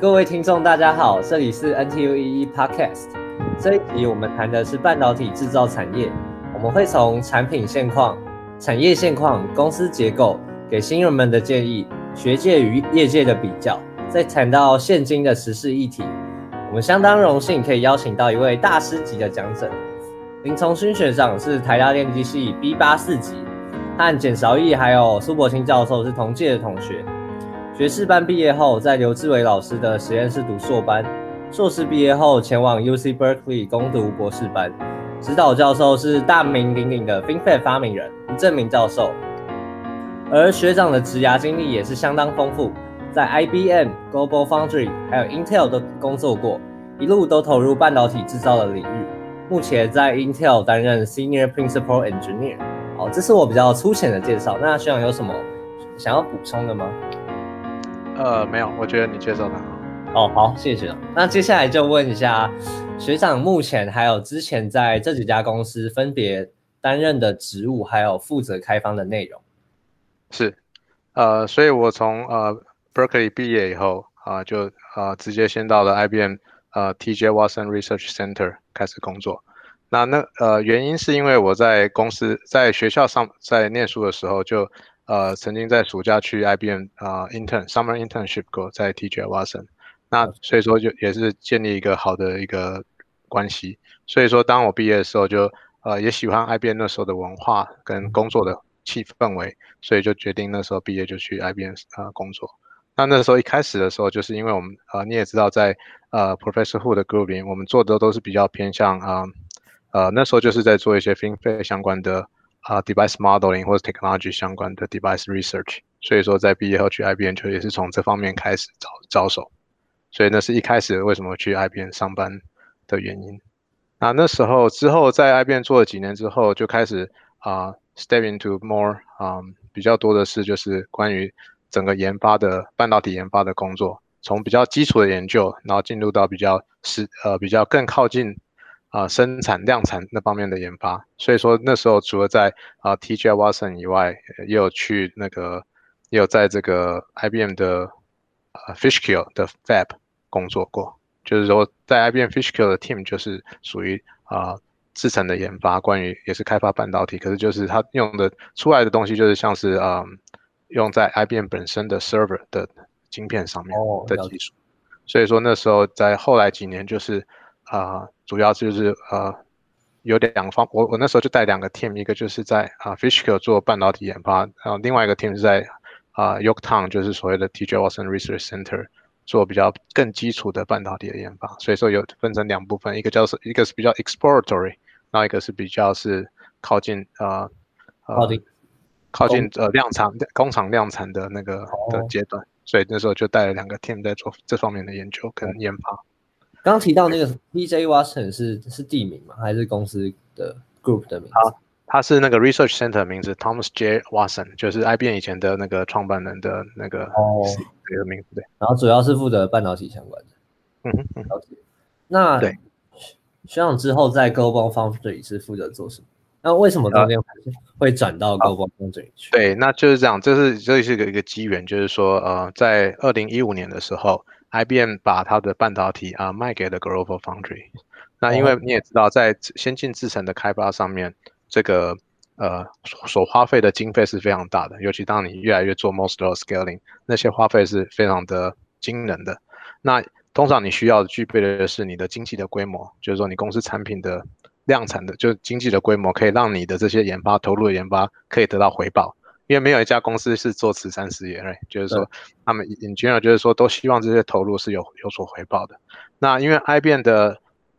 各位听众，大家好，这里是 NTU 一一 Podcast。这一集我们谈的是半导体制造产业，我们会从产品现况、产业现况、公司结构，给新人们的建议，学界与业界的比较，再谈到现今的时事议题。我们相当荣幸可以邀请到一位大师级的讲者，林崇勋学长是台大电机系 B 八四级，和简韶义还有苏博清教授是同届的同学。学士班毕业后，在刘志伟老师的实验室读硕班，硕士毕业后前往 UC Berkeley 攻读博士班，指导教授是大名鼎鼎的 FinFET 发明人吴正明教授。而学长的职涯经历也是相当丰富，在 IBM、Global Foundry 还有 Intel 都工作过，一路都投入半导体制造的领域。目前在 Intel 担任 Senior Principal Engineer。好，这是我比较粗浅的介绍。那学长有什么想要补充的吗？呃，没有，我觉得你介绍的好。哦，好，谢谢。那接下来就问一下学长，目前还有之前在这几家公司分别担任的职务，还有负责开发的内容。是，呃，所以我从呃 Berkeley 毕业以后啊，就呃直接先到了 IBM 呃 TJ Watson Research Center 开始工作。那那呃原因是因为我在公司在学校上在念书的时候就。呃，曾经在暑假去 IBM 啊，intern summer internship 过，在 TJ Watson，那所以说就也是建立一个好的一个关系。所以说，当我毕业的时候，就呃也喜欢 IBM 那时候的文化跟工作的气氛围，所以就决定那时候毕业就去 IBM 啊工作。那那时候一开始的时候，就是因为我们呃你也知道，在呃 Professor Hu 的 group 里，我们做的都是比较偏向啊呃那时候就是在做一些 FinFET 相关的。啊，device modeling 或者 technology 相关的 device research，所以说在毕业后去 IBM 就也是从这方面开始招招手，所以那是一开始为什么去 IBM 上班的原因。那那时候之后在 IBM 做了几年之后，就开始啊 step into more 啊比较多的是就是关于整个研发的半导体研发的工作，从比较基础的研究，然后进入到比较是呃比较更靠近。啊，生产量产那方面的研发，所以说那时候除了在啊 TJ Watson 以外，也有去那个，也有在这个 IBM 的呃 Fishkill 的 Fab 工作过。就是说，在 IBM Fishkill 的 team 就是属于啊制成的研发，关于也是开发半导体，可是就是它用的出来的东西就是像是啊用在 IBM 本身的 server 的晶片上面的技术。所以说那时候在后来几年就是。啊，主要就是呃，有两方，我我那时候就带两个 team，一个就是在啊 Fishkill 做半导体研发，然后另外一个 team 是在啊 Yorktown，就是所谓的 TJ Watson Research Center 做比较更基础的半导体的研发。所以说有分成两部分，一个叫是一个是比较 exploratory，然后一个是比较是靠近呃靠近靠近呃量产工厂量产的那个的阶段。所以那时候就带了两个 team 在做这方面的研究跟研发。刚刚提到那个 TJ Watson 是是地名吗？还是公司的 group 的名字？好，他是那个 research center 名字，Thomas J Watson，就是 IBM 以前的那个创办人的那个哦，这个名字对。然后主要是负责半导体相关的。嗯哼，了解。那对，学长之后在 Global Foundry 是负责做什么？那为什么中间会转到 Global Foundry 去？对，那就是这样，这是这是一个一个机缘，就是说呃，在二零一五年的时候。IBM 把它的半导体啊卖给了 Global Foundry，那因为你也知道，在先进制程的开发上面，这个呃所花费的经费是非常大的，尤其当你越来越做 most of scaling，那些花费是非常的惊人的。那通常你需要具备的是你的经济的规模，就是说你公司产品的量产的，就是经济的规模，可以让你的这些研发投入的研发可以得到回报。因为没有一家公司是做慈善事业，就是说他们 in general 就是说都希望这些投入是有有所回报的。那因为 IBM 的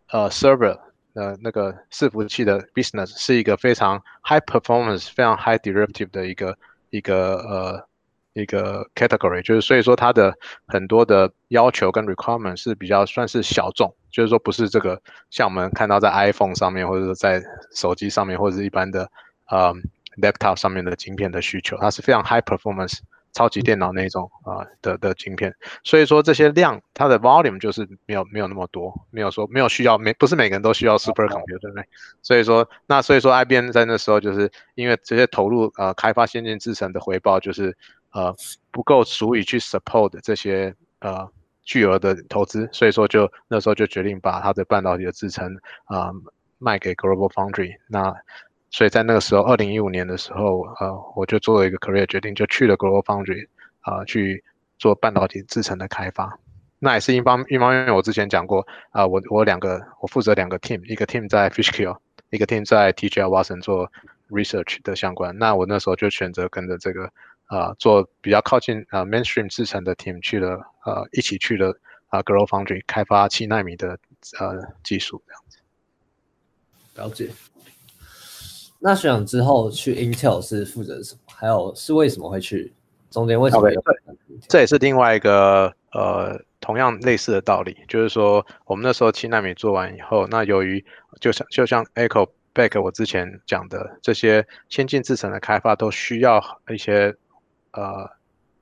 呃 server 呃那个伺服器的 business 是一个非常 high performance、非常 high derivative 的一个一个呃一个 category，就是所以说它的很多的要求跟 requirement 是比较算是小众，就是说不是这个像我们看到在 iPhone 上面或者说在手机上面或者是一般的呃。Laptop 上面的晶片的需求，它是非常 high performance 超级电脑那种啊的的晶片，所以说这些量它的 volume 就是没有没有那么多，没有说没有需要没不是每个人都需要 super computer 对。所以说那所以说 IBM 在那时候就是因为这些投入呃开发先进制程的回报就是呃不够足以去 support 这些呃巨额的投资，所以说就那时候就决定把它的半导体的制程啊卖给 Global Foundry。那所以在那个时候，二零一五年的时候，呃，我就做了一个 career 决定，就去了 Global Foundry 啊去做半导体制程的开发。那也是一方一方面，我之前讲过啊，我我两个我负责两个 team，一个 team 在 Fishkill，一个 team 在 TGL Watson 做 research 的相关。那我那时候就选择跟着这个啊做比较靠近啊 mainstream 制程的 team 去了，呃，一起去了啊 Global Foundry 开发七纳米的呃技术这样子。了解。那学长之后去 Intel 是负责什么？还有是为什么会去？中间为什么？这也是另外一个呃。同样类似的道理，就是说，我们那时候七纳米做完以后，那由于就像就像 Echo Back 我之前讲的，这些先进制程的开发都需要一些呃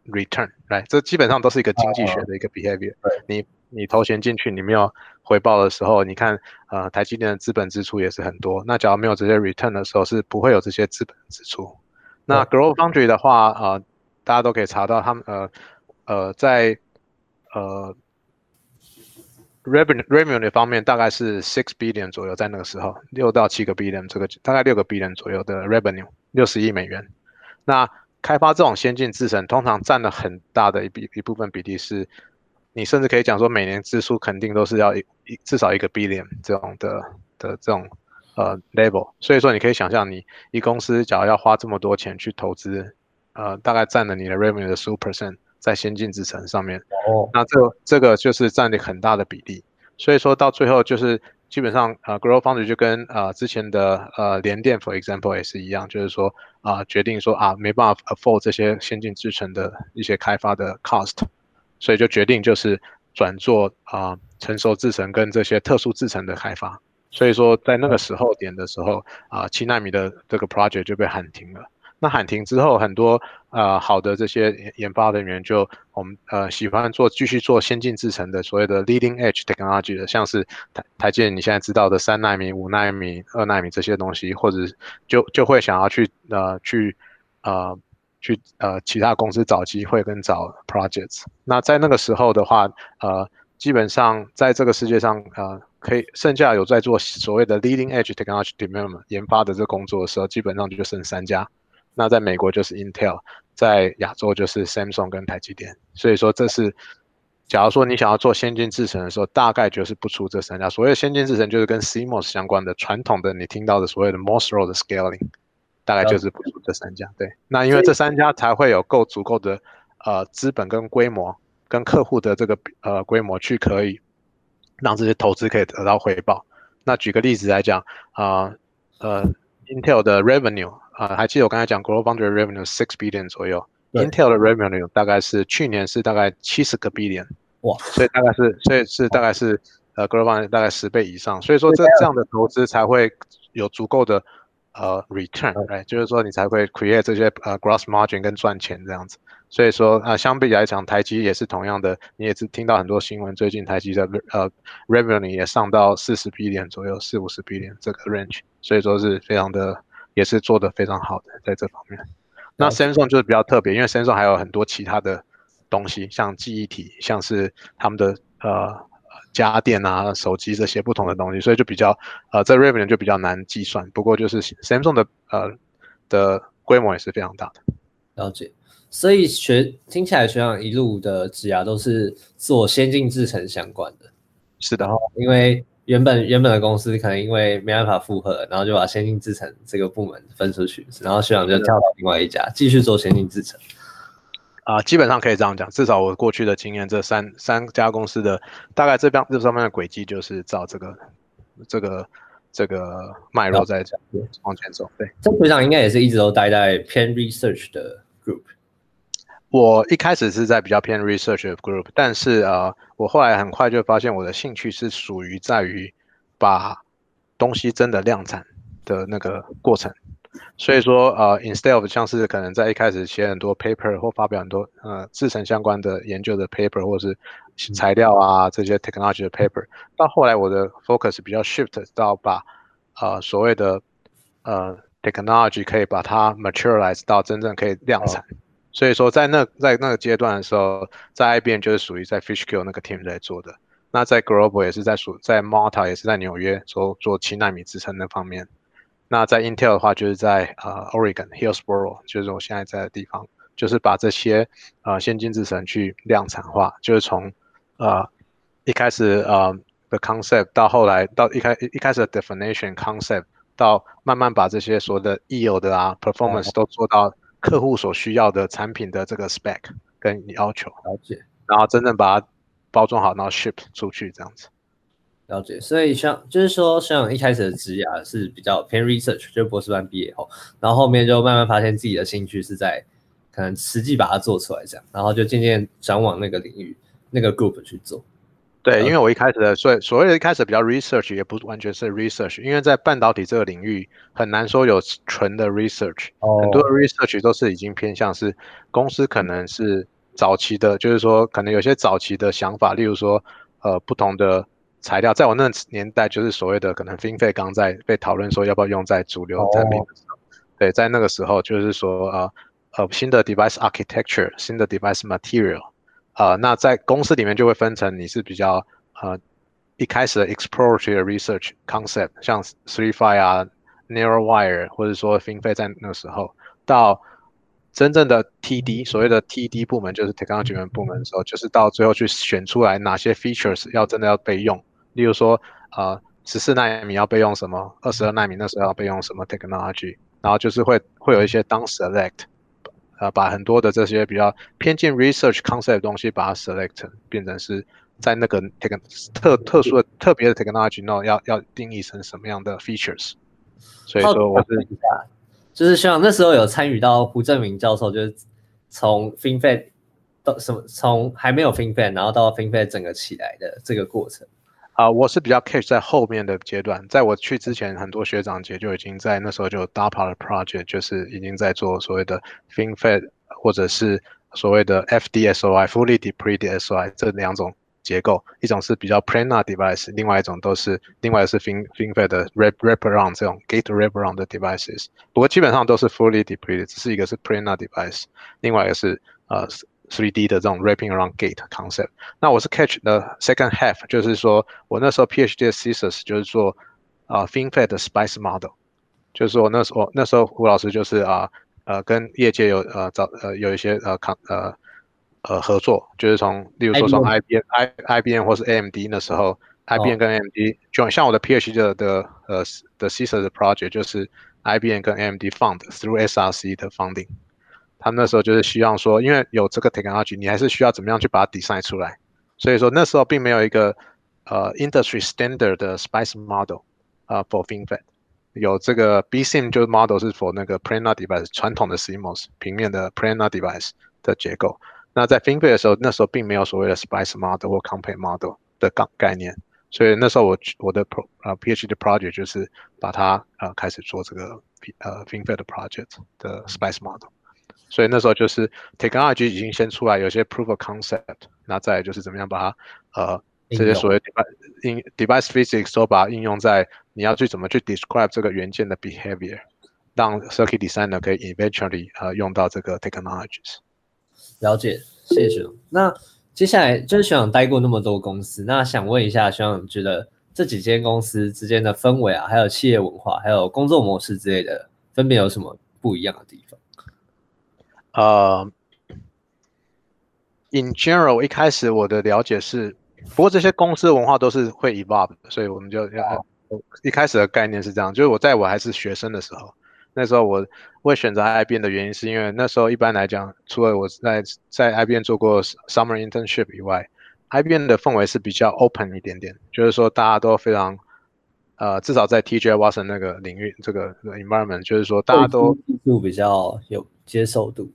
return，来，这基本上都是一个经济学的一个 behavior。你你投钱进去，你没有回报的时候，你看呃台积电的资本支出也是很多。那假如没有这些 return 的时候，是不会有这些资本支出。那 Global Foundry 的话，呃，大家都可以查到他们呃呃在。呃，revenue revenue 方面大概是 six billion 左右，在那个时候六到七个 billion 这个大概六个 billion 左右的 revenue，六十亿美元。那开发这种先进制程，通常占了很大的一笔一部分比例，是你甚至可以讲说每年支出肯定都是要一至少一个 billion 这种的的这种呃 level。所以说你可以想象，你一公司假如要花这么多钱去投资，呃，大概占了你的 revenue 的十五 percent。在先进制程上面，哦，那这这个就是占了很大的比例，所以说到最后就是基本上啊，Grow Foundry 就跟啊之前的呃联电，for example 也是一样，就是说啊决定说啊没办法 afford 这些先进制程的一些开发的 cost，所以就决定就是转做啊成熟制程跟这些特殊制程的开发，所以说在那个时候点的时候啊七纳米的这个 project 就被喊停了。那喊停之后，很多呃好的这些研发人员就我们呃喜欢做继续做先进制程的所谓的 leading edge technology 的，像是台台积你现在知道的三纳米、五纳米、二纳米这些东西，或者就就会想要去呃去呃去呃其他公司找机会跟找 projects。那在那个时候的话，呃基本上在这个世界上呃可以剩下有在做所谓的 leading edge technology development 研发的这工作的时候，基本上就剩三家。那在美国就是 Intel，在亚洲就是 Samsung 跟台积电，所以说这是，假如说你想要做先进制程的时候，大概就是不出这三家。所谓先进制程就是跟 CMOS 相关的传统的你听到的所谓的 m o s r o 的 scaling，大概就是不出这三家。对，那因为这三家才会有够足够的呃资本跟规模，跟客户的这个呃规模去可以让这些投资可以得到回报。那举个例子来讲啊，呃，Intel 的 revenue。啊，还记得我刚才讲 Global Foundry revenue six billion 左右，Intel 的 revenue 大概是去年是大概七十个 billion，哇，所以大概是，所以是大概是呃 Global Foundry 大概十倍以上，所以说这这样的投资才会有足够的呃 return，哎，就是说你才会 create 这些呃 gross margin 跟赚钱这样子，所以说啊，相比来讲，台积也是同样的，你也是听到很多新闻，最近台积的呃 revenue 也上到四十 billion 左右，四五十 billion 这个 range，所以说是非常的。也是做的非常好的，在这方面。那 Samsung 就是比较特别，因为 Samsung 还有很多其他的东西，像记忆体，像是他们的呃家电啊、手机这些不同的东西，所以就比较呃在 revenue 就比较难计算。不过就是 Samsung 的呃的规模也是非常大的。了解。所以学听起来学长一路的职涯都是做先进制程相关的。是的。因为原本原本的公司可能因为没办法负荷，然后就把先进制程这个部门分出去，然后学长就跳到另外一家继续做先进制程。啊，基本上可以这样讲，至少我过去的经验，这三三家公司的大概这边这上面的轨迹就是照这个这个这个脉络在往前走。对，这学长应该也是一直都待在偏 research 的 group。我一开始是在比较偏 research 的 group，但是呃，我后来很快就发现我的兴趣是属于在于把东西真的量产的那个过程。所以说呃，instead of 像是可能在一开始写很多 paper 或发表很多呃制成相关的研究的 paper 或是材料啊这些 technology 的 paper，到后来我的 focus 比较 shift 到把呃所谓的呃 technology 可以把它 materialize 到真正可以量产。所以说在那在那个阶段的时候，在 IBM 就是属于在 Fishkill 那个 team 在做的。那在 Global 也是在属在 Malta 也是在纽约做做七纳米制程那方面。那在 Intel 的话，就是在呃 Oregon Hillsboro，就是我现在在的地方，就是把这些呃先进制程去量产化，就是从呃一开始呃的 concept 到后来到一开一开始的 definition concept，到慢慢把这些所有的 yield 啊 performance 都做到客户所需要的产品的这个 spec 跟要求，了解，然后真正把它包装好，然后 ship 出去这样子。了解，所以像就是说，像一开始的职涯是比较偏 research，就是博士班毕业后，然后后面就慢慢发现自己的兴趣是在可能实际把它做出来这样，然后就渐渐转往那个领域那个 group 去做。对，因为我一开始的所所谓的一开始比较 research，也不完全是 research，因为在半导体这个领域很难说有纯的 research，很多 research 都是已经偏向是公司可能是早期的，就是说可能有些早期的想法，例如说呃不同的。材料在我那年代就是所谓的可能 FinFET 刚在被讨论说要不要用在主流产品的时候，对，在那个时候就是说呃呃新的 device architecture 新的 device material 啊，那在公司里面就会分成你是比较呃一开始的 exploratory research concept 像 Three Five 啊 Narrow Wire 或者说 FinFET 在那个时候到。真正的 TD，所谓的 TD 部门就是 technology 部门的时候，就是到最后去选出来哪些 features 要真的要备用。例如说，呃，十四纳米要备用什么，二十二纳米那时候要备用什么 technology，然后就是会会有一些当 select，呃，把很多的这些比较偏近 research concept 的东西，把它 select 变成是在那个 tech 特特殊的特别的 technology，那要要定义成什么样的 features。所以说我是。就是像那时候有参与到胡正明教授，就是从 FinFET 到什么，从还没有 FinFET，然后到 FinFET 整个起来的这个过程。啊，我是比较 catch 在后面的阶段，在我去之前，很多学长姐就已经在那时候就 DARPA 的 project，就是已经在做所谓的 FinFET 或者是所谓的 FDSOI（Fully Depleted SOI） 这两种。结构一种是比较 planar device，另外一种都是另外是 fin FinFET 的 wrap wraparound 这种 gate wraparound 的 devices。不过基本上都是 fully depleted，只是一个是 planar device，另外一个是呃 3D 的这种 wrapping around gate concept。那我是 catch the second half，就是说我那时候 PhD 的 thesis 就是做啊 FinFET 的 spice model，就是说那时候那时候胡老师就是啊呃跟业界有呃找呃有一些呃抗呃。呃，合作就是从，例如说从 IBM、I、IBM 或是 AMD 那时候，IBM 跟 AMD 就像我的 PhD 的的呃的 CISA 的 project 就是 IBM 跟 AMD fund through SRC 的 funding，他们那时候就是希望说，因为有这个 technology，你还是需要怎么样去把它 design 出来，所以说那时候并没有一个呃 industry standard 的 SPICE model 啊 for FinFET，有这个 BSIM 就是 model 是 for 那个 planar device 传统的 CMOS 平面的 planar device 的结构。那在 FinFET 的时候，那时候并没有所谓的 Spice Model 或 Compact Model 的概概念，所以那时候我我的 Pro 呃 PhD project 就是把它呃开始做这个呃 FinFET 的 project 的 Spice Model，所以那时候就是 Technology 已经先出来，有些 Proof of Concept，那再就是怎么样把它呃这些所谓 device device physics 都把它应用在你要去怎么去 describe 这个元件的 behavior，让 Circuit Designer 可以 eventually 呃用到这个 technologies。了解，谢谢学长。那接下来就是学长待过那么多公司，那想问一下学长，觉得这几间公司之间的氛围啊，还有企业文化，还有工作模式之类的，分别有什么不一样的地方？呃，in general，一开始我的了解是，不过这些公司文化都是会 evolve 的，所以我们就要一开始的概念是这样，就是我在我还是学生的时候。那时候我会选择 IBM 的原因，是因为那时候一般来讲，除了我在在 IBM 做过 summer internship 以外，IBM 的氛围是比较 open 一点点，就是说大家都非常，呃，至少在 TJ Watson 那个领域这个 environment，就是说大家都度比较有接受度，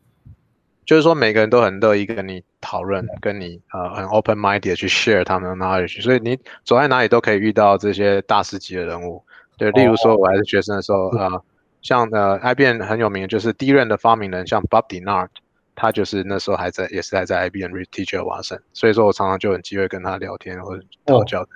就是说每个人都很乐意跟你讨论，跟你呃很 open minded 去 share 他们的 knowledge，所以你走在哪里都可以遇到这些大师级的人物。对，例如说我还是学生的时候啊。像呃，IBM 很有名，就是第一任的发明人，像 Bob Denard，他就是那时候还在，也是还在 IBM teach 瓦森，所以说我常常就有机会跟他聊天或者讨教。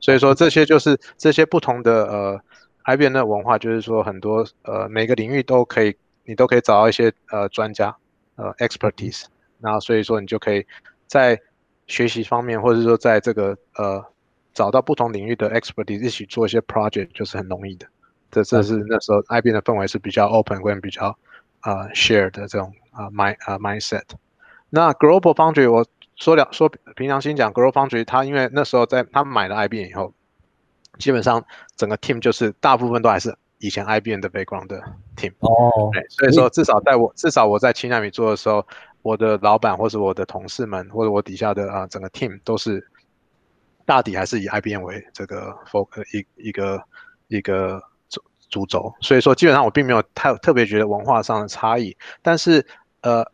所以说这些就是这些不同的呃，IBM 的文化，就是说很多呃每个领域都可以，你都可以找到一些呃专家，呃 expertise，那所以说你就可以在学习方面，或者说在这个呃找到不同领域的 expertise 一起做一些 project，就是很容易的。这这是那时候 IBM 的氛围是比较 open 跟比较啊 share 的这种啊 mind 啊 mindset。那 Global Foundry 我说了说平常心讲，Global Foundry 他因为那时候在他买了 IBM 以后，基本上整个 team 就是大部分都还是以前 IBM 的 background 的 team。哦，所以说至少在我至少我在七纳米做的时候，我的老板或者我的同事们或者我底下的啊整个 team 都是大抵还是以 IBM 为这个 focus 一一个一个。主轴，所以说基本上我并没有太特别觉得文化上的差异，但是呃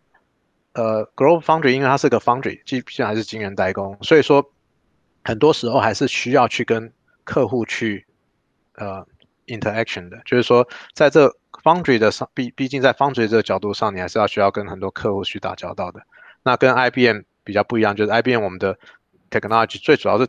呃，Global Foundry 因为它是个 Foundry，既毕竟还是晶圆代工，所以说很多时候还是需要去跟客户去呃 interaction 的，就是说在这 Foundry 的上，毕毕竟在 Foundry 这个角度上，你还是要需要跟很多客户去打交道的。那跟 IBM 比较不一样，就是 IBM 我们的 technology 最主要是。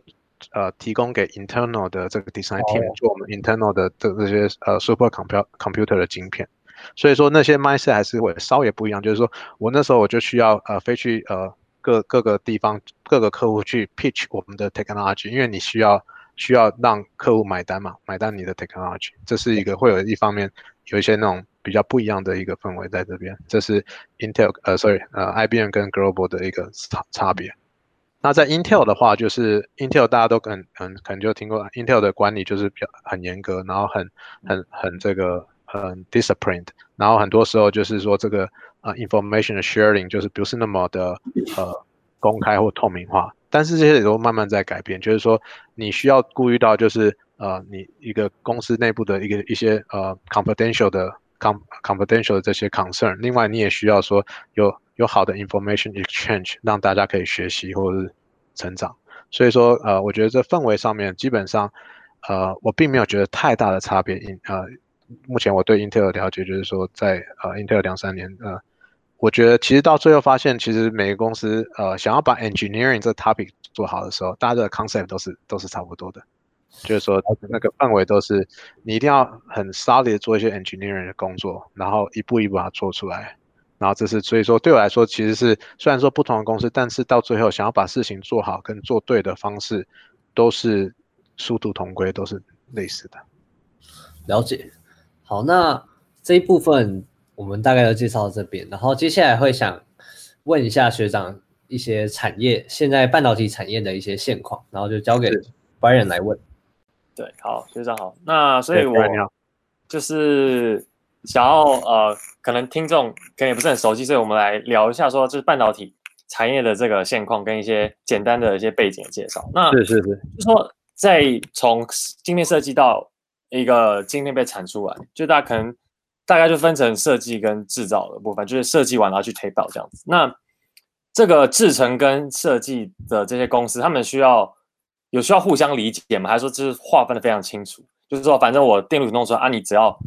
呃，提供给 internal 的这个 design team 做我们 internal 的这这些呃 super computer computer 的晶片，所以说那些 mindset 还是会稍微不一样。就是说我那时候我就需要呃飞去呃各各个地方各个客户去 pitch 我们的 technology，因为你需要需要让客户买单嘛，买单你的 technology，这是一个会有一方面有一些那种比较不一样的一个氛围在这边。这是 Intel 呃 sorry 呃 IBM 跟 Global 的一个差差别。那在 Intel 的话，就是 Intel 大家都很很可能就听过，Intel 的管理就是比较很严格，然后很很很这个很 disciplined，然后很多时候就是说这个呃 information 的 sharing 就是不是那么的呃公开或透明化，但是这些也都慢慢在改变，就是说你需要顾虑到就是呃你一个公司内部的一个一些呃 confidential 的 com confidential 的这些 concern，另外你也需要说有。有好的 information exchange，让大家可以学习或者是成长。所以说，呃，我觉得这氛围上面基本上，呃，我并没有觉得太大的差别。因呃，目前我对 Intel 的了解就是说，在呃 Intel 两三年，呃，我觉得其实到最后发现，其实每个公司呃想要把 engineering 这 topic 做好的时候，大家的 concept 都是都是差不多的，就是说那个范围都是你一定要很 solid 做一些 engineering 的工作，然后一步一步把它做出来。然后这是所以说对我来说其实是虽然说不同的公司，但是到最后想要把事情做好跟做对的方式，都是殊途同归，都是类似的。了解。好，那这一部分我们大概都介绍到这边，然后接下来会想问一下学长一些产业现在半导体产业的一些现况，然后就交给 Brian 来问。对，好，学长好。那所以我就是。想要呃，可能听众可能也不是很熟悉，所以我们来聊一下，说就是半导体产业的这个现况跟一些简单的一些背景的介绍。那是是是，就说在从晶片设计到一个晶片被产出来，就大家可能大概就分成设计跟制造的部分，就是设计完然后去 tape 到这样子。那这个制程跟设计的这些公司，他们需要有需要互相理解吗？还是说就是划分的非常清楚？就是说反正我电路弄出来啊，你只要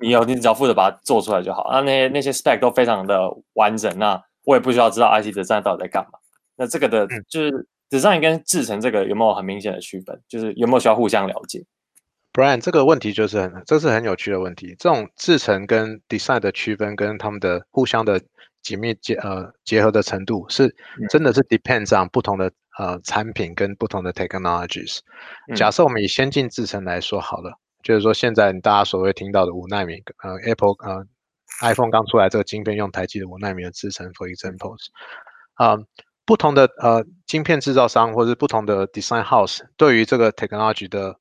你有，你只要负责把它做出来就好。那那些那些 spec 都非常的完整，那我也不需要知道 IC 的站到底在干嘛。那这个的就是 design 跟制成这个有没有很明显的区分？就是有没有需要互相了解？Brian，这个问题就是很，这是很有趣的问题。这种制成跟 design 的区分，跟他们的互相的紧密结呃结合的程度，是真的是 depends on 不同的呃产品跟不同的 technologies。假设我们以先进制成来说好了。就是说，现在大家所谓听到的五纳米，呃，Apple，呃，iPhone 刚出来这个晶片用台积的五纳米的制成，for examples，啊，不同的呃晶片制造商或者不同的 design house 对于这个 technology 的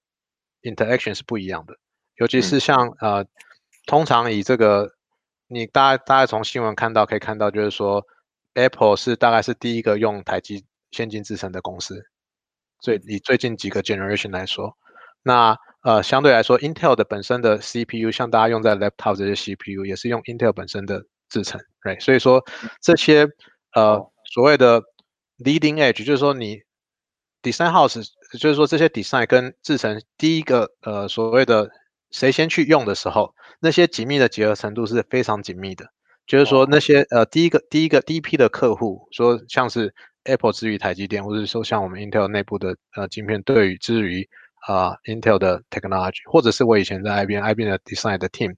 interaction 是不一样的，尤其是像呃，通常以这个，你大家大家从新闻看到可以看到，就是说 Apple 是大概是第一个用台积先进制成的公司，最以最近几个 generation 来说，那。呃，相对来说，Intel 的本身的 CPU，像大家用在 laptop 这些 CPU，也是用 Intel 本身的制成，right？所以说这些呃所谓的 leading edge，就是说你 design house，就是说这些 design 跟制成第一个呃所谓的谁先去用的时候，那些紧密的结合程度是非常紧密的。就是说那些呃第一个第一个第一批的客户，说像是 Apple 之于台积电，或者说像我们 Intel 内部的呃晶片对于之于啊，Intel 的 technology，或者是我以前在 IBM IBM 的 design 的 team，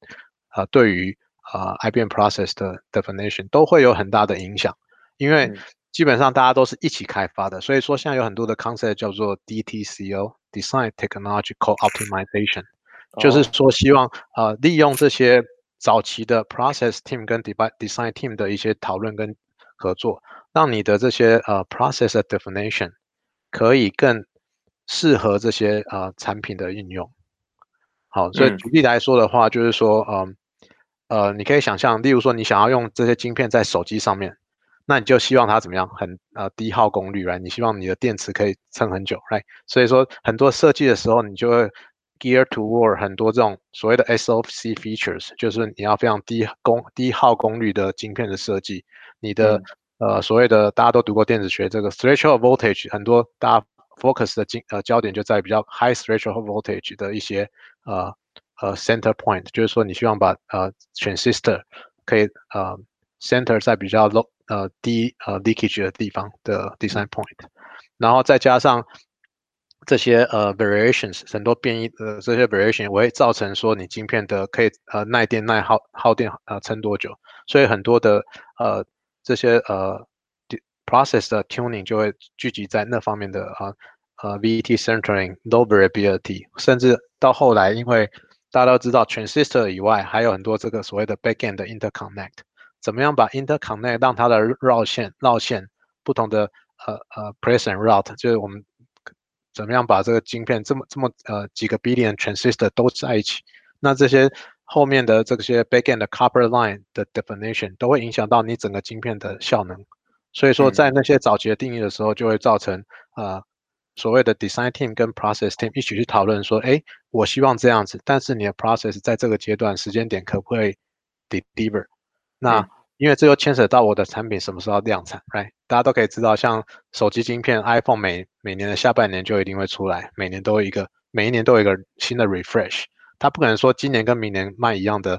啊，对于呃 IBM process 的 definition 都会有很大的影响，因为嗯基本上大家都是一起开发的，所以说现在有很多的 concept 叫做 DTCO（Design Technological Optimization），就是哦说希望呃利用这些早期的 process team 跟 design design team 的一些讨论跟合作，让你的这些呃 process 的 definition 可以更适合这些呃产品的应用。好，所以嗯。举例来说的话，就是说，嗯，呃，你可以想象，例如说，你想要用这些晶片在手机上面，那你就希望它怎么样，很呃低耗功率，right？你希望你的电池可以撑很久，right？所以说，很多设计的时候，你就会 gear toward 很多这种所谓的 SOC features，就是你要非常低功低耗功率的晶片的设计，你的、嗯呃所谓的大家都读过电子学，这个 threshold voltage 很多大家 focus 的精呃焦点就在比较 high threshold voltage 的一些呃呃 center point，就是说你希望把呃 transistor 可以呃 center 在比较 low 呃低呃 leakage 的地方的 design point，然后再加上这些呃 variations 很多变异呃这些 variation 会造成说你晶片的可以呃耐电耐耗耗电呃撑多久，所以很多的呃这些呃 process 的 tuning 就会聚集在那方面的啊呃 VET centering low variability，甚至到后来因为大家都知道 transistor 以外还有很多这个所谓的 backend 的 interconnect，怎么样把 interconnect 让它的绕线绕线不同的呃呃 present route，就是我们怎么样把这个晶片这么这么呃几个 billion transistor 都在一起，那这些后面的这些 backend 的 copper line 的 definition 都会影响到你整个晶片的效能。所以说，嗯在那些早期的定义的时候，就会造成呃所谓的 design team 跟 process team 一起去讨论说，哎，我希望这样子，但是你的 process 在这个阶段时间点可不可以 deliver？那、嗯因为这又牵扯到我的产品什么时候量产，right？大家都可以知道，像手机晶片 iPhone 每每年的下半年就一定会出来，每年都有一个，每一年都有一个新的 refresh，它不可能说今年跟明年卖一样的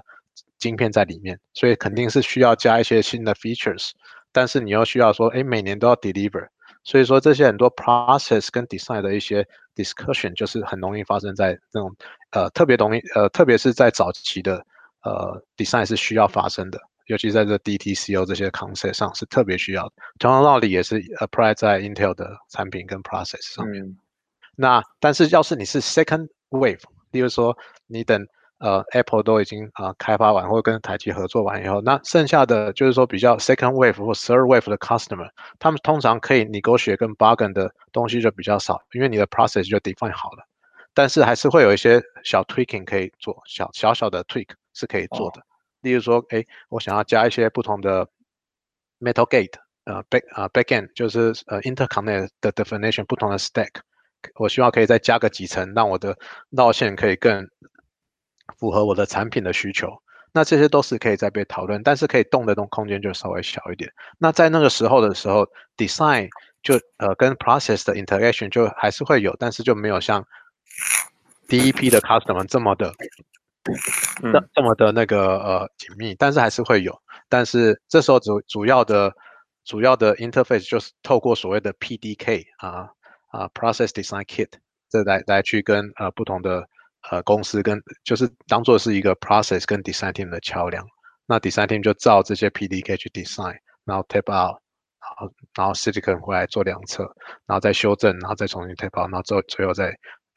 晶片在里面，所以肯定是需要加一些新的 features，但是你又需要说，哎，每年都要 deliver，所以说这些很多 process 跟 design 的一些 discussion 就是很容易发生在那种呃特别容易呃特别是在早期的呃 design 是需要发生的。尤其在这 DTCO 这些 concept 上是特别需要的。同样道理也是 apply 在 Intel 的产品跟 process 上面。嗯那但是要是你是 second wave，例如说你等呃 Apple 都已经啊、呃、开发完或者跟台积合作完以后，那剩下的就是说比较 second wave 或 third wave 的 customer，他们通常可以 negotiate 跟 bargain 的东西就比较少，因为你的 process 就 define 好了。但是还是会有一些小 tweaking 可以做，小小小的 tweak 是可以做的。例如说，哎，我想要加一些不同的 metal gate，呃 back、呃、backend 就是呃 interconnect 的 definition 不同的 stack，我希望可以再加个几层，让我的绕线可以更符合我的产品的需求。那这些都是可以再被讨论，但是可以动的动空间就稍微小一点。那在那个时候的时候，design 就呃跟 process 的 interaction 就还是会有，但是就没有像第一批的 customer 这么的嗯这这么的那个呃紧密，但是还是会有。但是这时候主主要的主要的 interface 就是透过所谓的 PDK 啊啊 Process Design Kit 这来来去跟呃不同的呃公司跟就是当做是一个 process 跟 design team 的桥梁。那 design team 就照这些 PDK 去 design，然后 tape out，然后然后 silicon 回来做量测，然后再修正，然后再重新 tape out，然后最后最后再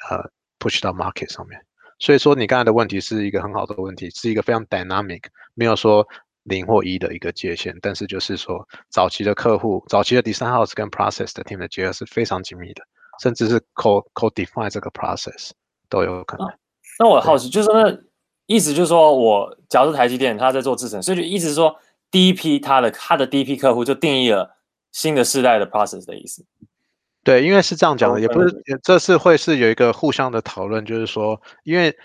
呃 push 到 market 上面。所以说你刚才的问题是一个很好的问题，是一个非常 dynamic，没有说零或一的一个界限，但是就是说早期的客户、早期的 design house 跟 process 的 team 的结合是非常紧密的，甚至是 co co define 这个 process 都有可能。那我好奇，就是那意思就是说我假如是台积电，他在做制程，所以就意思是说第一批他的他的第一批客户就定义了新的世代的 process 的意思。对，因为是这样讲的，也不是这次会是有一个互相的讨论，就是说，因为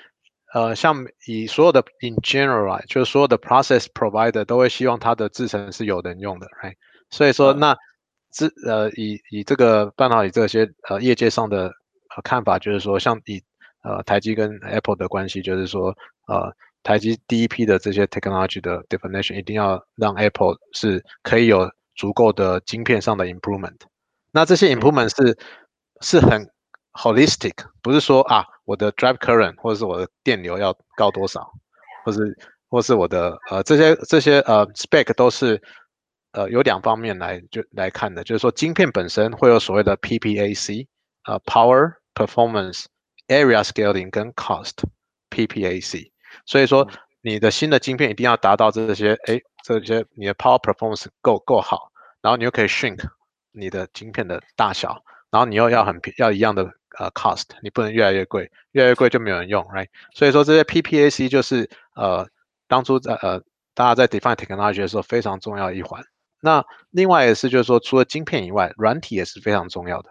呃，像以所有的 in general，啊就是所有的 process provider 都会希望它的制程是有人用的，right？所以说嗯那制呃以以这个半导体这些呃业界上的呃看法，就是说，像以呃台积跟 Apple 的关系，就是说呃台积第一批的这些 technology 的 definition 一定要让 Apple 是可以有足够的晶片上的 improvement。那这些 improvement 是、是很 holistic，不是说啊我的 drive current 或者是我的电流要高多少，或是或是我的呃这些这些呃 spec 都是呃有两方面来就来看的，就是说晶片本身会有所谓的 PPAC，呃 Power Performance Area Scaling 跟 Cost PPAC，所以说你的新的晶片一定要达到这些哎这些你的 Power Performance 够够好，然后你又可以 shrink 你的晶片的大小，然后你又要很要一样的呃 cost，你不能越来越贵，越来越贵就没有人用，right？所以说这些 PPAC 就是呃当初在呃大家在 define technology 的时候非常重要一环。那另外也是就是说除了晶片以外，软体也是非常重要的。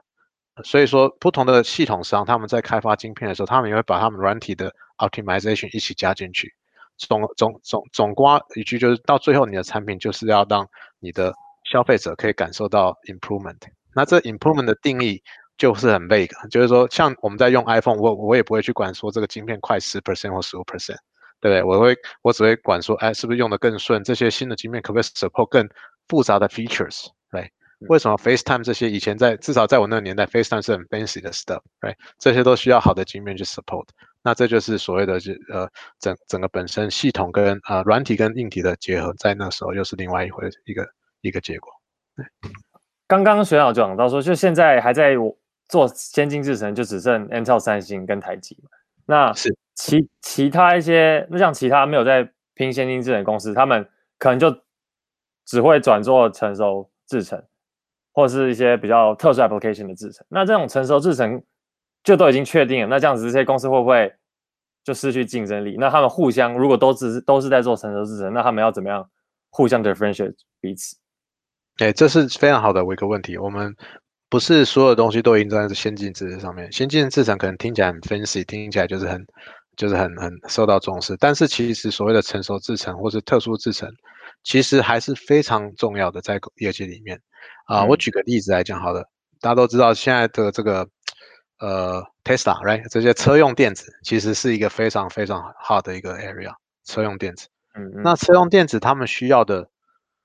所以说不同的系统商他们在开发晶片的时候，他们也会把他们软体的 optimization 一起加进去。总总总总瓜一句就是到最后你的产品就是要让你的消费者可以感受到 improvement。那这 improvement 的定义就是很 vague，就是说像我们在用 iPhone，我我也不会去管说这个晶片快十 percent 或十五 percent，对不对？我会我只会管说，哎，是不是用的更顺？这些新的晶片可不可以 support 更复杂的 features？对，为什么 FaceTime 这些以前在至少在我那个年代，FaceTime 是很 fancy 的 stuff，right？这些都需要好的晶片去 support。那这就是所谓的就呃整整个本身系统跟呃软体跟硬体的结合，在那时候又是另外一回一个一个结果。刚刚学长讲到说，就现在还在做先进制程，就只剩 Intel、三星跟台积嘛。那是其其他一些，那像其他没有在拼先进制程公司，他们可能就只会转做成熟制程，或者是一些比较特殊 application 的制程。那这种成熟制程就都已经确定了，那这样子这些公司会不会就失去竞争力？那他们互相如果都只是都是在做成熟制程，那他们要怎么样互相 differentiate 彼此？哎，这是非常好的一个问题。我们不是所有东西都应在先进制程上面。先进制程可能听起来很 fancy，听起来就是很就是很很受到重视。但是其实所谓的成熟制程或是特殊制程，其实还是非常重要的在业界里面。啊，我举个例子来讲好了。大家都知道现在的这个呃 Tesla，right？这些车用电子其实是一个非常非常好的一个 area。车用电子，嗯，那车用电子他们需要的。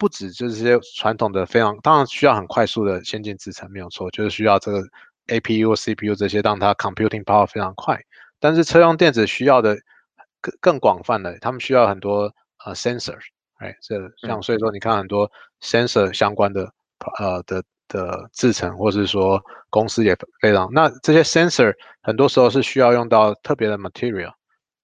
不止就是这些传统的非常，当然需要很快速的先进制程没有错，就是需要这个 A P U、C P U 这些让它 computing power 非常快。但是车用电子需要的更更广泛的，他们需要很多呃 sensor，哎，这像所以说你看很多 sensor 相关的呃的的制程，或是说公司也非常，那这些 sensor 很多时候是需要用到特别的 material，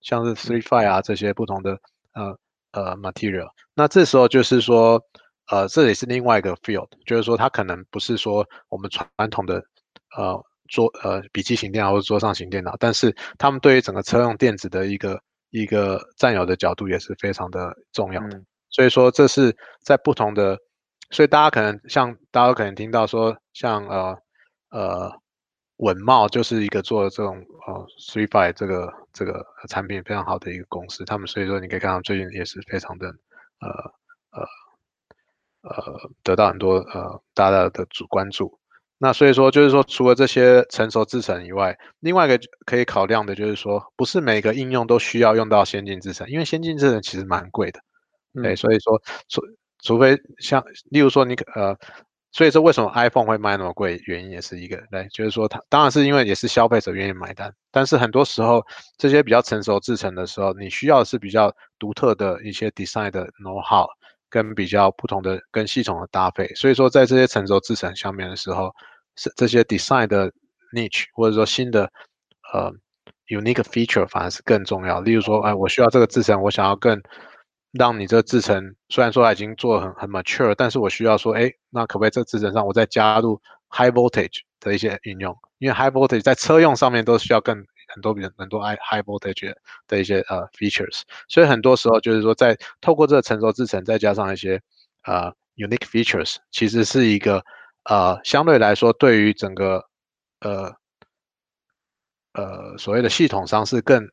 像是 three five 啊这些不同的呃。呃，material，那这时候就是说，呃，这也是另外一个 field，就是说它可能不是说我们传统的呃桌呃笔记型电脑或者桌上型电脑，但是他们对于整个车用电子的一个一个占有的角度也是非常的重要的。所以说这是在不同的，所以大家可能像大家可能听到说像呃呃。稳茂就是一个做这种呃 three five 这个这个产品非常好的一个公司，他们所以说你可以看到最近也是非常的呃呃呃得到很多呃大家的主关注。那所以说就是说除了这些成熟制程以外，另外一个可以考量的就是说，不是每个应用都需要用到先进制程，因为先进制程其实蛮贵的。对，所以说除除非像例如说你可呃。所以说，为什么 iPhone 会卖那么贵？原因也是一个，来就是说，它当然是因为也是消费者愿意买单。但是很多时候，这些比较成熟制成的时候，你需要的是比较独特的一些 design 的 know how，跟比较不同的跟系统的搭配。所以说，在这些成熟制成上面的时候，是这些 design 的 niche 或者说新的呃 unique feature 反而是更重要。例如说，哎，我需要这个制成，我想要更。让你这个制程虽然说它已经做很很 mature，但是我需要说，哎，那可不可以这制程上我再加入 high voltage 的一些应用？因为 high voltage 在车用上面都需要更很多很多 high high voltage 的一些呃 features，所以很多时候就是说，在透过这个成熟制程再加上一些呃 unique features，其实是一个呃相对来说对于整个呃呃所谓的系统上是更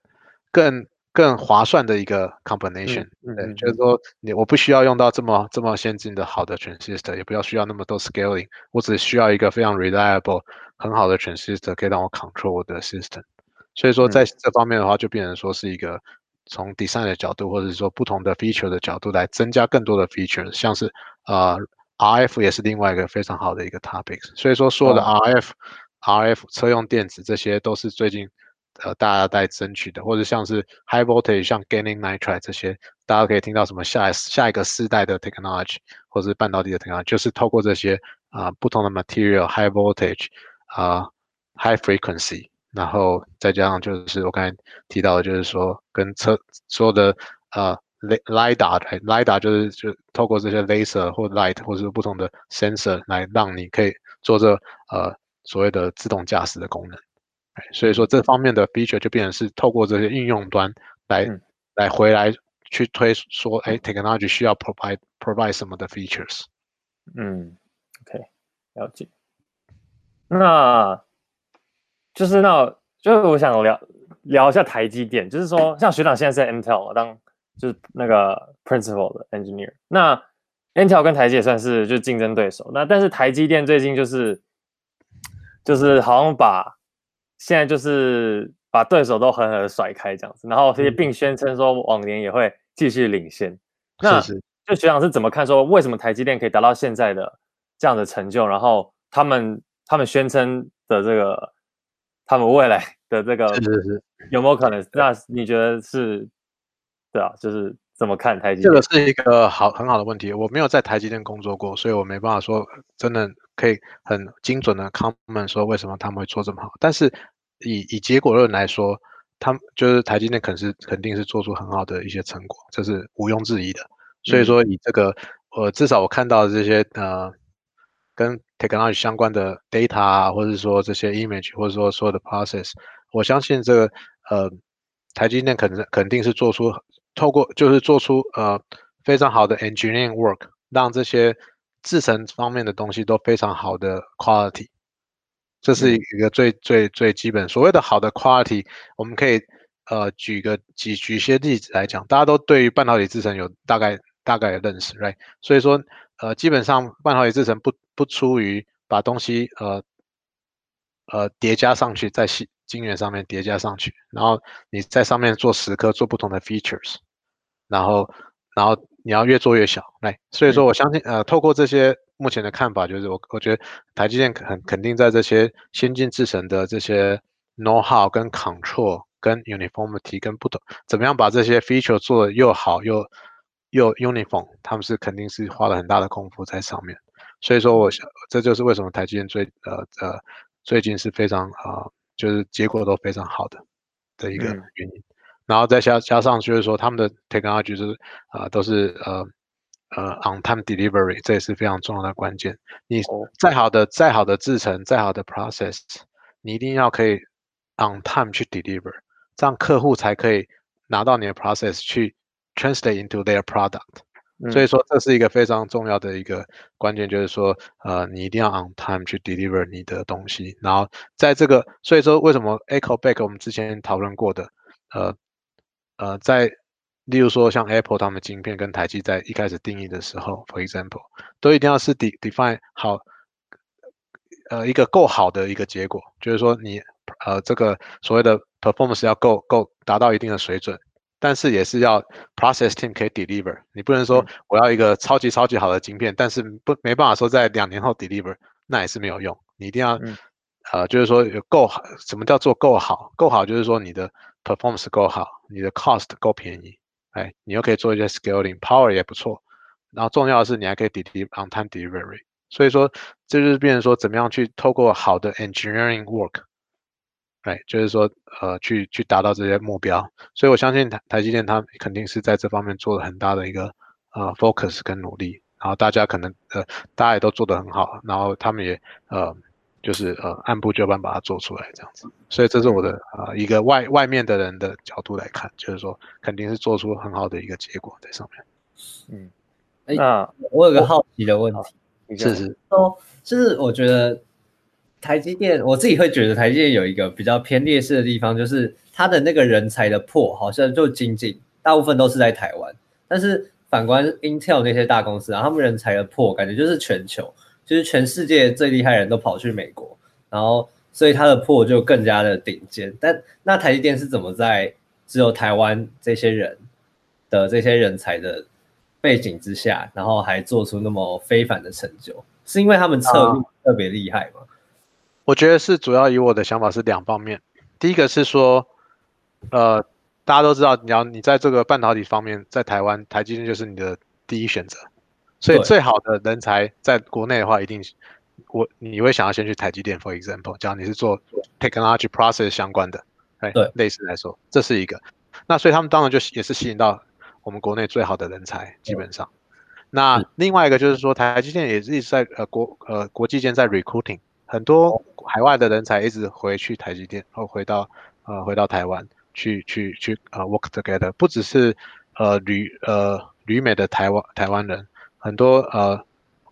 更。更划算的一个 combination，对，就是说你我不需要用到这么这么先进的好的 transistor，也不要需要那么多 scaling，我只需要一个非常 reliable 很好的 transistor 可以让我 control 我的 system。所以说在这方面的话，就变成说是一个从 design 的角度，或者是说不同的 feature 的角度来增加更多的 feature，像是呃 RF 也是另外一个非常好的一个 topic。所以说所有的 RF、RF 车用电子这些都是最近。呃，大家在争取的，或者像是 high voltage，像 gallium nitride 这些，大家可以听到什么下下一个世代的 technology 或者是半导体的 technology，就是透过这些啊不同的 material high voltage 啊 high frequency，然后再加上就是我刚才提到的，就是说跟车所有的呃 lidar，lidar 就是就透过这些 laser 或 light 或者是不同的 sensor 来让你可以做这呃所谓的自动驾驶的功能。所以说这方面的 feature 就变成是透过这些应用端来来回来去推说，哎，technology 需要 provide provide 什么的 features。嗯，OK，了解。那就是那，就是我想聊聊一下台积电，就是说，像学长现在在 Intel 当就是那个 principal 的 engineer，那 Intel 跟台积也算是就竞争对手。那但是台积电最近就是就是好像把现在就是把对手都狠狠的甩开这样子，然后并宣称说往年也会继续领先。那就学长是怎么看？说为什么台积电可以达到现在的这样的成就？然后他们他们宣称的这个他们未来的这个是是是有没有可能？那你觉得是？对啊，就是怎么看台积？这个是一个好很好的问题。我没有在台积电工作过，所以我没办法说真的可以很精准的 comment 说为什么他们会做这么好。但是以以结果论来说，他们就是台积电肯是肯定是做出很好的一些成果，这是毋庸置疑的。所以说以这个，呃，至少我看到的这些呃跟 technology 相关的 data 啊，或者说这些 image，或者说所有的 process，我相信这个呃台积电肯定肯定是做出透过就是做出呃非常好的 engineering work，让这些制成方面的东西都非常好的 quality。这是一个最最最基本所谓的好的 quality，我们可以呃举个举举些例子来讲，大家都对于半导体制成有大概大概的认识，right？所以说呃基本上半导体制成不不出于把东西呃呃叠加上去，在细晶圆上面叠加上去，然后你在上面做十颗做不同的 features，然后然后你要越做越小，来，所以说我相信呃透过这些。目前的看法就是，我我觉得台积电肯肯定在这些先进制程的这些 know how 跟 control 跟 uniformity 跟不同，怎么样把这些 feature 做的又好又又 uniform，他们是肯定是花了很大的功夫在上面。所以说，我想这就是为什么台积电最呃呃最近是非常啊，就是结果都非常好的的一个原因。然后再加加上就是说他们的 technology 是啊都是呃。呃，on time delivery 这也是非常重要的关键。你再好的、再好的制程、再好的 process，你一定要可以 on time 去 deliver，这样客户才可以拿到你的 process 去 translate into their product。所以说，这是一个非常重要的一个关键，就是说，呃，你一定要 on time 去 deliver 你的东西。然后在这个，所以说为什么 echo back 我们之前讨论过的，呃呃，在例如说，像 Apple 他们晶片跟台积在一开始定义的时候，for example，都一定要是 de define 好，呃，一个够好的一个结果，就是说你呃这个所谓的 performance 要够够达到一定的水准，但是也是要 process team 可以 deliver，你不能说我要一个超级超级好的晶片，但是不没办法说在两年后 deliver，那也是没有用，你一定要呃就是说有够好，什么叫做够好？够好就是说你的 performance 够好，你的 cost 够便宜。哎，你又可以做一些 scaling，power 也不错，然后重要的是你还可以 deliver on time delivery，所以说这就是变成说怎么样去透过好的 engineering work，哎，就是说呃去去达到这些目标，所以我相信台台积电它肯定是在这方面做了很大的一个呃 focus 跟努力，然后大家可能呃大家也都做得很好，然后他们也呃。就是呃按部就班把它做出来这样子，所以这是我的啊一个外外面的人的角度来看，就是说肯定是做出很好的一个结果在上面。嗯，哎，我有个好奇的问题，是是说，就是我觉得台积电，我自己会觉得台积电有一个比较偏劣势的地方，就是它的那个人才的破好像就仅仅大部分都是在台湾，但是反观 Intel 那些大公司啊，他们人才的破感觉就是全球。就是全世界最厉害人都跑去美国，然后所以它的破就更加的顶尖。但那台积电是怎么在只有台湾这些人的这些人才的背景之下，然后还做出那么非凡的成就？是因为他们策略特别厉害吗？我觉得是主要以我的想法是两方面。第一个是说，呃，大家都知道，你要你在这个半导体方面，在台湾，台积电就是你的第一选择。所以最好的人才在国内的话，一定我你会想要先去台积电。For example，假如你是做 technology process 相关的，哎，对，类似来说，这是一个。那所以他们当然就也是吸引到我们国内最好的人才，基本上。那另外一个就是说，台积电也是一直在呃国呃国际间在 recruiting 很多海外的人才，一直回去台积电，或回到呃回到台湾去去去呃 work together，不只是呃旅呃旅美的台湾台湾人，很多呃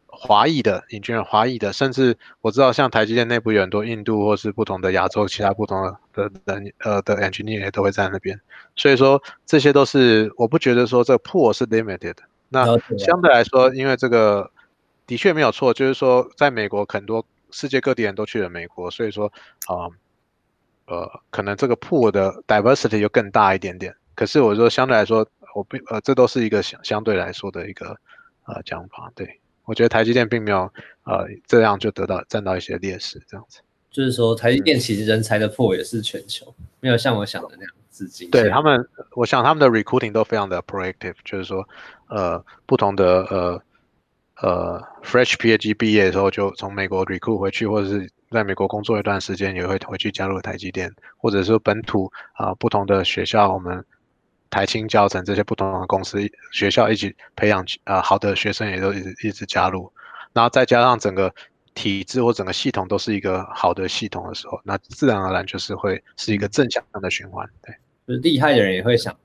华裔的引进华裔的，甚至我知道像台积电内部有很多印度或是不同的亚洲其他不同的的人呃的 engineer 都会在那边，所以说这些都是我不觉得说这个 pool 是 limited。那相对来说，因为这个的确没有错，就是说，在美国很多世界各地人都去了美国，所以说啊，呃，可能这个 pool 的 diversity 就更大一点点。可是我说相对来说，我不呃，这都是一个相相对来说的一个呃讲法。对我觉得台积电并没有呃这样就得到占到一些劣势，这样子。就是说，台积电其实人才的 pool 也是全球，没有像我想的那样资金。对他们，我想他们的 recruiting 都非常的 proactive，就是说。呃，不同的呃呃，fresh PhD 毕业的时候就从美国 recruit 回去，或者是在美国工作一段时间，也会回去加入台积电，或者说本土啊不同的学校，我们台青教程这些不同的公司学校一起培养啊好的学生，也都一直一直加入，然后再加上整个体制或整个系统都是一个好的系统的时候，那自然而然就是会是一个正向的循环，对，就是厉害的人也会想。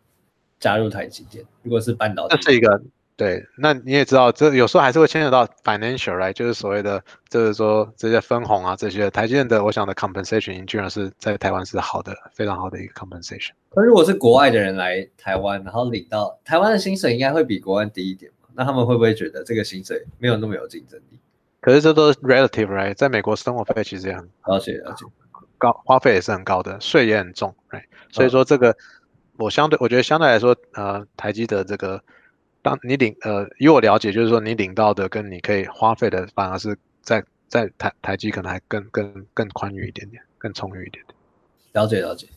加入台积电，如果是半导体，这是一个对。那你也知道，这有时候还是会牵扯到 financial，right？就是所谓的，就是说这些分红啊，这些台积电的，我想的 compensation，居然是在台湾是好的，非常好的一个 compensation。那如果是国外的人来台湾，然后领到台湾的薪水，应该会比国外低一点嘛？那他们会不会觉得这个薪水没有那么有竞争力？可是这都是 relative，right？在美国生活费其实也很了解了解，高花费也是很高的，税也很重，right？所以说这个。我相对，我觉得相对来说，呃，台积的这个，当你领，呃，以我了解，就是说你领到的跟你可以花费的，反而是在在台台积可能还更更更宽裕一点点，更充裕一点点。了解了解，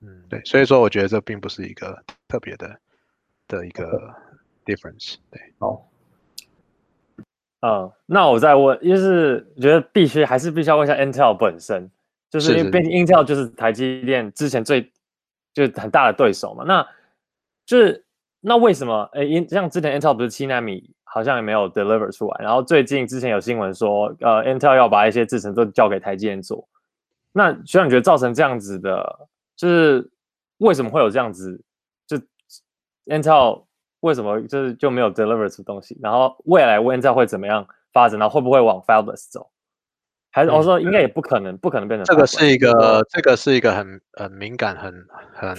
嗯，对，所以说我觉得这并不是一个特别的的一个 difference。对，好，嗯，那我再问，就是觉得必须还是必须要问一下 Intel 本身，就是因为毕竟 Intel 就是台积电之前最。就是很大的对手嘛，那就是那为什么？哎，像之前 Intel 不是七纳米好像也没有 deliver 出来，然后最近之前有新闻说，呃，Intel 要把一些制程都交给台积电做。那学长觉得造成这样子的，就是为什么会有这样子？就 Intel 为什么就是就没有 deliver 出东西？然后未来 Intel 会怎么样发展？然后会不会往 fabless 走？还是我说应该也不可能，不可能变成这个是一个，这个是一个很很敏感、很很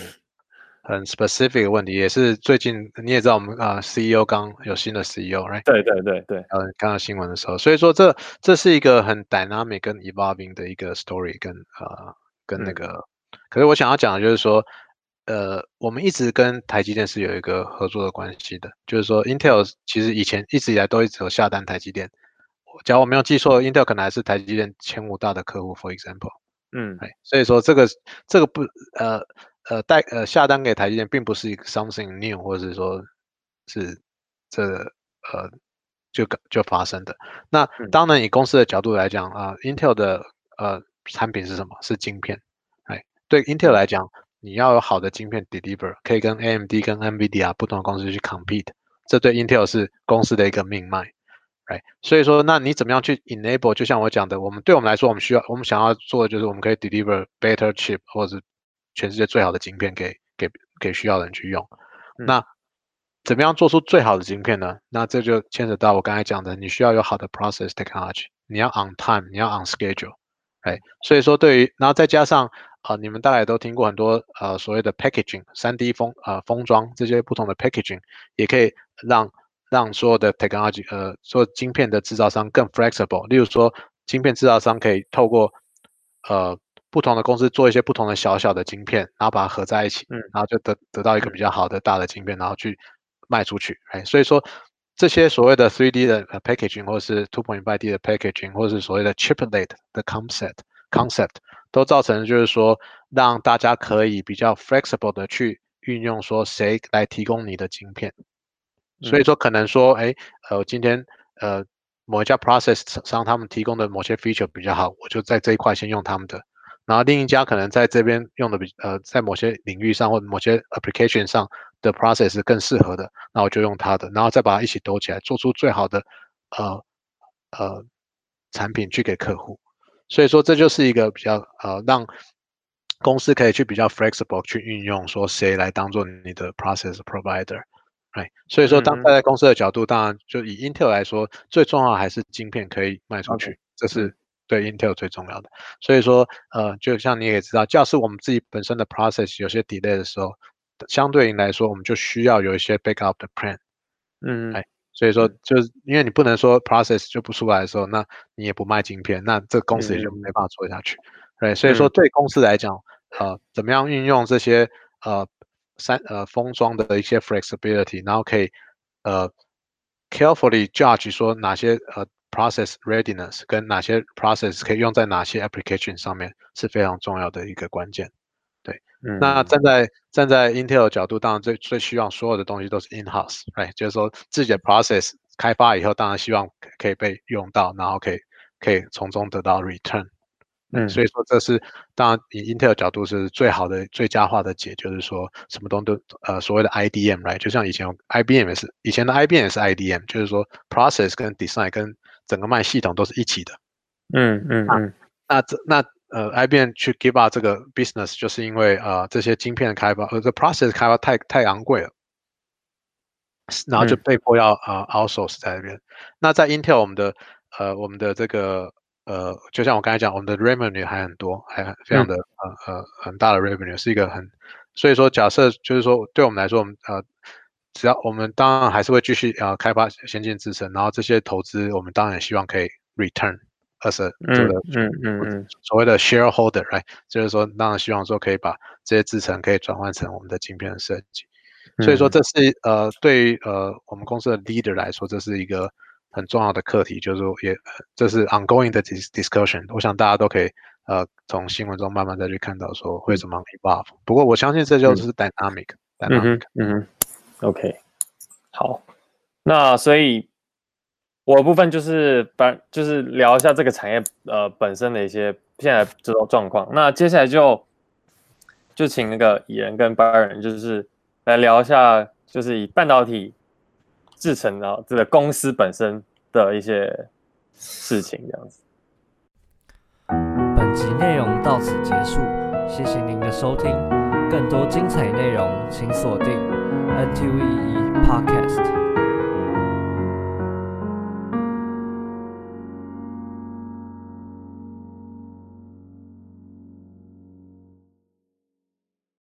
很 specific 的问题，也是最近你也知道，我们啊 CEO 刚有新的 CEO，right？对对对对，呃，看到新闻的时候，所以说这这是一个很 dynamic 跟 evolving 的一个 story，跟呃跟那个，可是我想要讲的就是说，呃，我们一直跟台积电是有一个合作的关系的，就是说 Intel 其实以前一直以来都一直有下单台积电。假如我没有记错，Intel 可能还是台积电前五大的客户，for example。嗯，哎，所以说这个这个不呃呃带呃下单给台积电，并不是一个 something new，或者是说是这呃就就发生的。那当然以公司的角度来讲啊，Intel 的呃产品是什么？是晶片。哎，对 Intel 来讲，你要有好的晶片 deliver，可以跟 AMD 跟 NVIDIA 不同的公司去 compete，这对 Intel 是公司的一个命脉。right，所以说，那你怎么样去 enable？就像我讲的，我们对我们来说，我们需要，我们想要做的就是，我们可以 deliver better chip，或者是全世界最好的晶片给给给需要的人去用。那怎么样做出最好的晶片呢？那这就牵扯到我刚才讲的，你需要有好的 process technology，你要 on time，你要 on schedule，哎，所以说对于，然后再加上啊，你们大概都听过很多呃所谓的 packaging，三 D 封呃封装这些不同的 packaging，也可以让。让所有的 technology，呃，所有晶片的制造商更 flexible。例如说，晶片制造商可以透过呃不同的公司做一些不同的小小的晶片，然后把它合在一起，嗯，然后就得得到一个比较好的大的晶片，然后去卖出去。哎，所以说这些所谓的 3D 的 packaging，或者是 2.5D 的 packaging，或者是所谓的 chiplet 的 concept，concept 都造成就是说让大家可以比较 flexible 的去运用说谁来提供你的晶片。所以说可能说，哎，呃，今天呃某一家 process 商他们提供的某些 feature 比较好，我就在这一块先用他们的。然后另一家可能在这边用的比呃在某些领域上或者某些 application 上的 process 更适合的，那我就用它的，然后再把它一起兜起来，做出最好的呃呃产品去给客户。所以说这就是一个比较呃让公司可以去比较 flexible 去运用，说谁来当做你的 process provider，哎，所以说当站在公司的角度，当然就以 Intel 来说，最重要还是晶片可以卖出去，这是。对 Intel 最重要的，所以说，呃，就像你也知道，假设我们自己本身的 process 有些 delay 的时候，相对应来说，我们就需要有一些 backup 的 plan。嗯，哎，所以说，就是因为你不能说 process 就不出来的时候，那你也不卖晶片，那这公司也就没办法做下去。对，所以说对公司来讲，呃，怎么样运用这些呃三呃封装的一些 flexibility，然后可以呃 carefully judge 说哪些呃。Process readiness 跟哪些 process 可以用在哪些 application 上面是非常重要的一个关键。对，那站在站在 Intel 角度，当然最最希望所有的东西都是 in house，right？就是说自己的 process 开发以后，当然希望可以被用到，然后可以可以从中得到 return。嗯，所以说这是当然以 Intel 角度是最好的最佳化的解，就是说什么东西都呃所谓的 IDM，right？就像以前 IBM 也是，以前的 IBM 也是 IDM，就是说 process 跟 design 跟整个卖系统都是一起的，嗯嗯嗯，那这那呃，IBM 去 give up 这个 business，就是因为呃这些晶片的开发，呃这 process 开发太太昂贵了，然后就被迫要呃 outsource 在那边。那在 Intel，我们的呃我们的这个呃，就像我刚才讲，我们的 revenue 还很多，还非常的呃呃很大的 revenue，是一个很，所以说假设就是说对我们来说，我们呃。只要我们当然还是会继续呃开发先进制程，然后这些投资我们当然也希望可以 return as a 这个嗯嗯嗯所谓的 shareholder，right？就是说当然希望说可以把这些制程可以转换成我们的晶片的设计。所以说这是呃对于呃我们公司的 leader 来说，这是一个很重要的课题，就是说也这是 ongoing 的 discussion。我想大家都可以呃从新闻中慢慢再去看到说会怎么 evolve。不过我相信这就是 dynamic dynamic。嗯 OK，好，那所以我的部分就是把就是聊一下这个产业呃本身的一些现在这种状况。那接下来就就请那个蚁人跟巴人就是来聊一下，就是以半导体制成的这个公司本身的一些事情这样子。本集内容到此结束，谢谢您的收听，更多精彩内容请锁定。NTVE Podcast